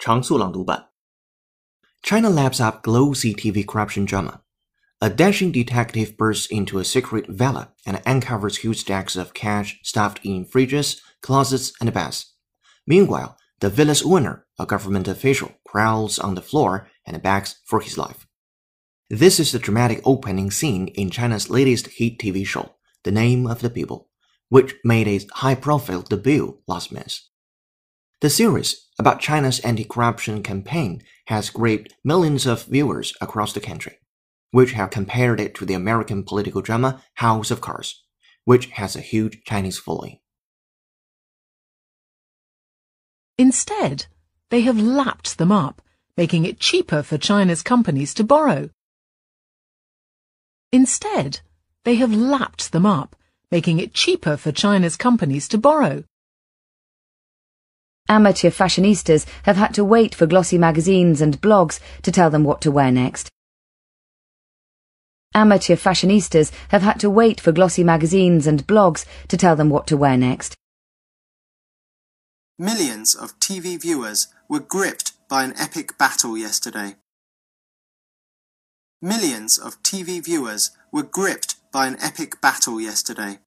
常速朗读版。China laps up glossy TV corruption drama. A dashing detective bursts into a secret villa and uncovers huge stacks of cash stuffed in fridges, closets, and baths. Meanwhile, the villa's owner, a government official, crawls on the floor and begs for his life. This is the dramatic opening scene in China's latest hit TV show, The Name of the People, which made its high profile debut last month. The series about China's anti corruption campaign has grabbed millions of viewers across the country, which have compared it to the American political drama House of Cards, which has a huge Chinese following. Instead, they have lapped them up, making it cheaper for China's companies to borrow. Instead, they have lapped them up, making it cheaper for China's companies to borrow. Amateur fashionistas have had to wait for glossy magazines and blogs to tell them what to wear next. Amateur fashionistas have had to wait for glossy magazines and blogs to tell them what to wear next. Millions of TV viewers were gripped by an epic battle yesterday. Millions of TV viewers were gripped by an epic battle yesterday.